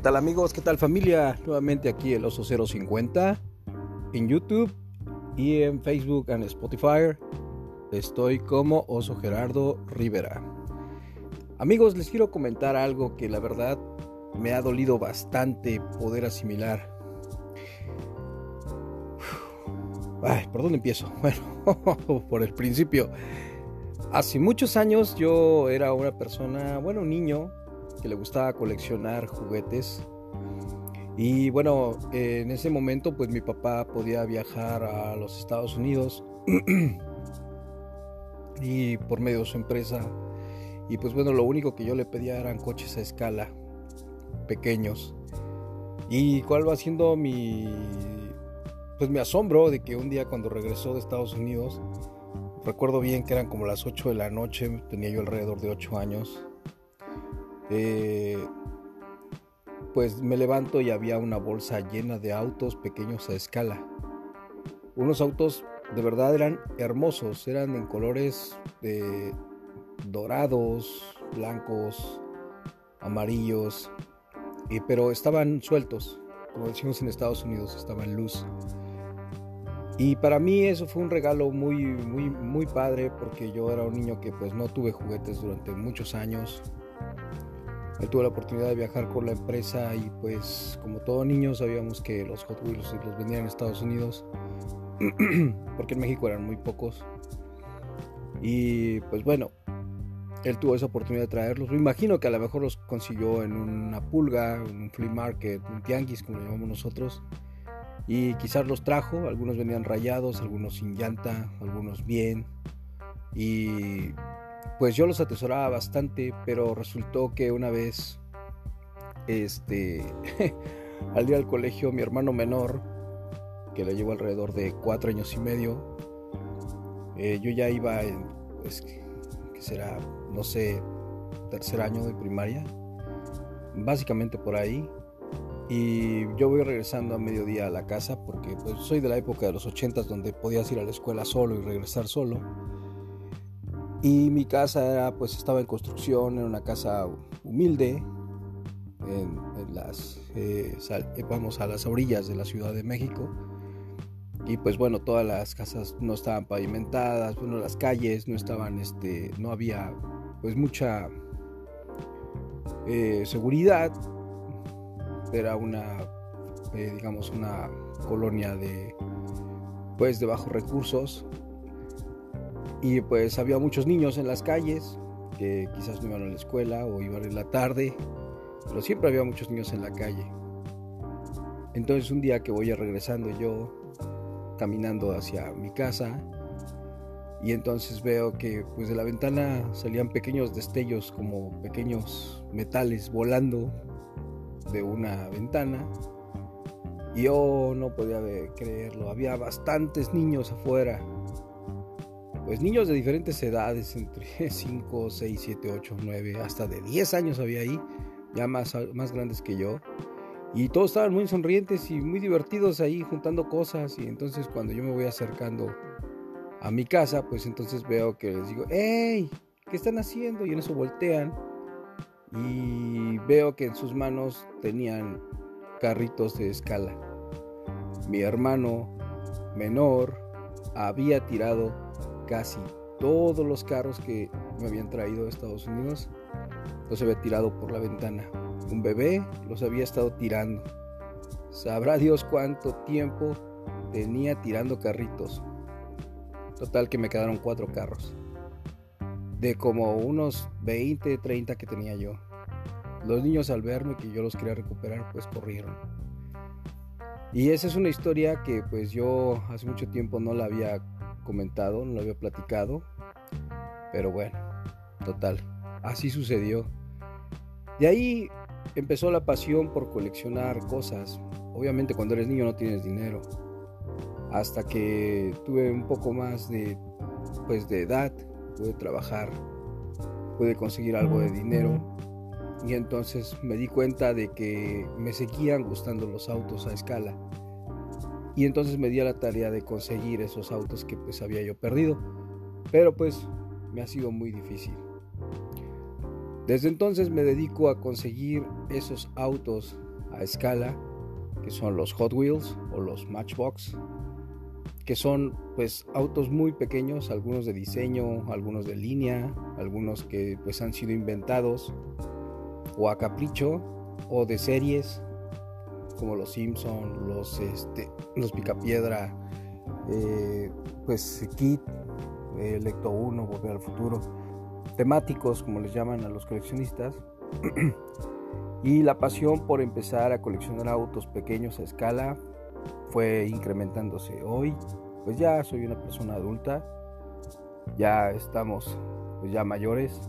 ¿Qué tal amigos? ¿Qué tal familia? Nuevamente aquí el Oso 050 en YouTube y en Facebook y Spotify. Estoy como Oso Gerardo Rivera. Amigos, les quiero comentar algo que la verdad me ha dolido bastante poder asimilar. Ay, ¿por dónde empiezo? Bueno, por el principio. Hace muchos años yo era una persona, bueno, un niño que le gustaba coleccionar juguetes. Y bueno, en ese momento pues mi papá podía viajar a los Estados Unidos y por medio de su empresa. Y pues bueno, lo único que yo le pedía eran coches a escala, pequeños. Y cuál va siendo mi pues mi asombro de que un día cuando regresó de Estados Unidos, recuerdo bien que eran como las 8 de la noche, tenía yo alrededor de 8 años, eh, pues me levanto y había una bolsa llena de autos pequeños a escala. Unos autos de verdad eran hermosos, eran en colores de dorados, blancos, amarillos, pero estaban sueltos, como decimos en Estados Unidos, estaban luz. Y para mí eso fue un regalo muy, muy, muy padre porque yo era un niño que pues no tuve juguetes durante muchos años tuve la oportunidad de viajar con la empresa y pues como todo niño sabíamos que los Hot Wheels los vendían en Estados Unidos porque en México eran muy pocos. Y pues bueno, él tuvo esa oportunidad de traerlos. Me imagino que a lo mejor los consiguió en una pulga, en un flea market, un tianguis como lo llamamos nosotros. Y quizás los trajo, algunos venían rayados, algunos sin llanta, algunos bien. Y pues yo los atesoraba bastante, pero resultó que una vez, este, al ir al colegio, mi hermano menor, que le llevo alrededor de cuatro años y medio, eh, yo ya iba en, pues, que será, no sé, tercer año de primaria, básicamente por ahí. Y yo voy regresando a mediodía a la casa porque pues, soy de la época de los ochentas donde podías ir a la escuela solo y regresar solo. Y mi casa era, pues estaba en construcción, era una casa humilde, en, las, eh, eh, vamos a las orillas de la Ciudad de México. Y pues bueno, todas las casas no estaban pavimentadas, bueno, las calles no estaban, este, no había pues mucha eh, seguridad. Era una, digamos, una colonia de, pues de bajos recursos y pues había muchos niños en las calles que quizás no iban a la escuela o iban en la tarde, pero siempre había muchos niños en la calle. Entonces un día que voy regresando yo, caminando hacia mi casa, y entonces veo que pues de la ventana salían pequeños destellos como pequeños metales volando de una ventana. Y yo no podía creerlo, había bastantes niños afuera pues niños de diferentes edades, entre 5, 6, 7, 8, 9, hasta de 10 años había ahí, ya más, más grandes que yo. Y todos estaban muy sonrientes y muy divertidos ahí juntando cosas. Y entonces cuando yo me voy acercando a mi casa, pues entonces veo que les digo, ¡Hey! ¿Qué están haciendo? Y en eso voltean y veo que en sus manos tenían carritos de escala. Mi hermano menor había tirado casi todos los carros que me habían traído de Estados Unidos los había tirado por la ventana. Un bebé los había estado tirando. Sabrá Dios cuánto tiempo tenía tirando carritos. Total que me quedaron cuatro carros. De como unos 20, 30 que tenía yo. Los niños al verme que yo los quería recuperar pues corrieron. Y esa es una historia que pues yo hace mucho tiempo no la había comentado, no lo había platicado. Pero bueno, total, así sucedió. De ahí empezó la pasión por coleccionar cosas. Obviamente cuando eres niño no tienes dinero. Hasta que tuve un poco más de pues de edad, pude trabajar, pude conseguir algo de dinero y entonces me di cuenta de que me seguían gustando los autos a escala y entonces me di a la tarea de conseguir esos autos que pues había yo perdido. Pero pues me ha sido muy difícil. Desde entonces me dedico a conseguir esos autos a escala, que son los Hot Wheels o los Matchbox, que son pues autos muy pequeños, algunos de diseño, algunos de línea, algunos que pues han sido inventados o a capricho o de series como los Simpson, los este, los Picapiedra, eh, pues Kit, eh, Lecto 1, Volver al Futuro, temáticos como les llaman a los coleccionistas. y la pasión por empezar a coleccionar autos pequeños a escala fue incrementándose. Hoy, pues ya soy una persona adulta, ya estamos pues ya mayores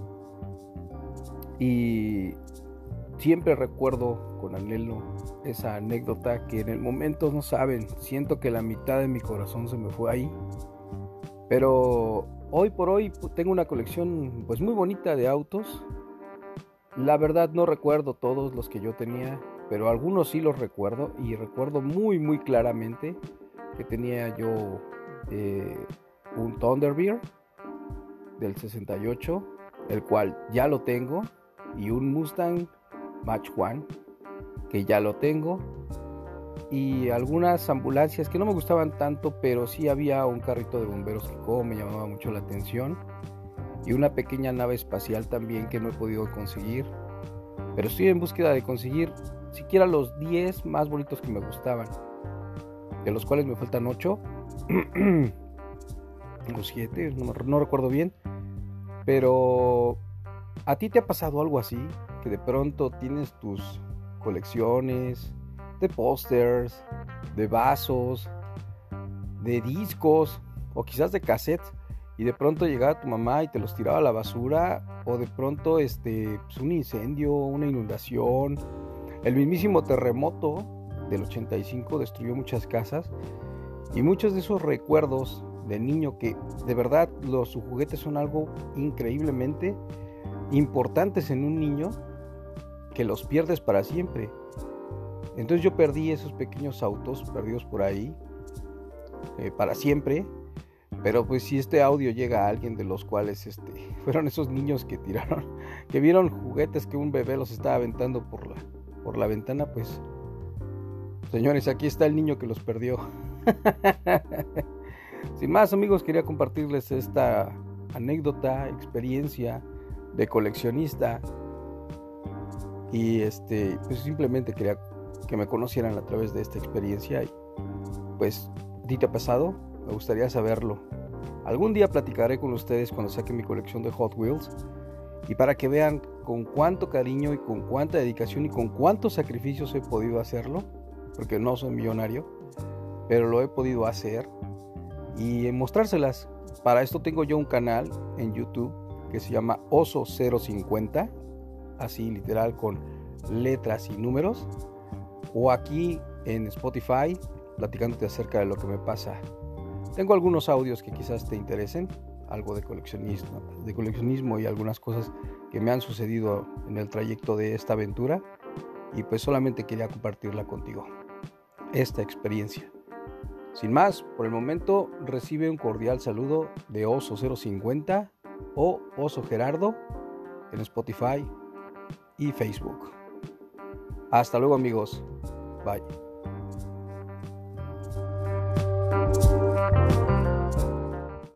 y siempre recuerdo con anhelo esa anécdota que en el momento no saben, siento que la mitad de mi corazón se me fue ahí, pero hoy por hoy tengo una colección pues muy bonita de autos. La verdad no recuerdo todos los que yo tenía, pero algunos sí los recuerdo y recuerdo muy muy claramente que tenía yo eh, un Thunderbird del 68, el cual ya lo tengo, y un Mustang Match One, que ya lo tengo, y algunas ambulancias que no me gustaban tanto, pero sí había un carrito de bomberos que como me llamaba mucho la atención, y una pequeña nave espacial también que no he podido conseguir, pero estoy en búsqueda de conseguir siquiera los 10 más bonitos que me gustaban, de los cuales me faltan 8 o 7, no, recuerdo bien, pero ¿a ti te ha pasado algo así? Que de pronto tienes tus colecciones de pósters, de vasos, de discos o quizás de cassettes y de pronto llegaba tu mamá y te los tiraba a la basura o de pronto este pues, un incendio, una inundación, el mismísimo terremoto del 85 destruyó muchas casas y muchos de esos recuerdos de niño que de verdad los juguetes son algo increíblemente importantes en un niño que los pierdes para siempre. Entonces yo perdí esos pequeños autos perdidos por ahí eh, para siempre. Pero pues si este audio llega a alguien de los cuales este, fueron esos niños que tiraron, que vieron juguetes que un bebé los estaba aventando por la, por la ventana, pues señores, aquí está el niño que los perdió. Sin más amigos, quería compartirles esta anécdota, experiencia de coleccionista. Y este, pues simplemente quería que me conocieran a través de esta experiencia. Y pues, ¿ti te ha pasado? Me gustaría saberlo. Algún día platicaré con ustedes cuando saque mi colección de Hot Wheels. Y para que vean con cuánto cariño y con cuánta dedicación y con cuántos sacrificios he podido hacerlo. Porque no soy millonario. Pero lo he podido hacer y mostrárselas. Para esto tengo yo un canal en YouTube que se llama Oso 050, así literal con letras y números, o aquí en Spotify platicándote acerca de lo que me pasa. Tengo algunos audios que quizás te interesen, algo de coleccionismo, de coleccionismo y algunas cosas que me han sucedido en el trayecto de esta aventura y pues solamente quería compartirla contigo, esta experiencia. Sin más, por el momento recibe un cordial saludo de Oso 050 o Oso Gerardo en Spotify y Facebook. Hasta luego amigos. Bye.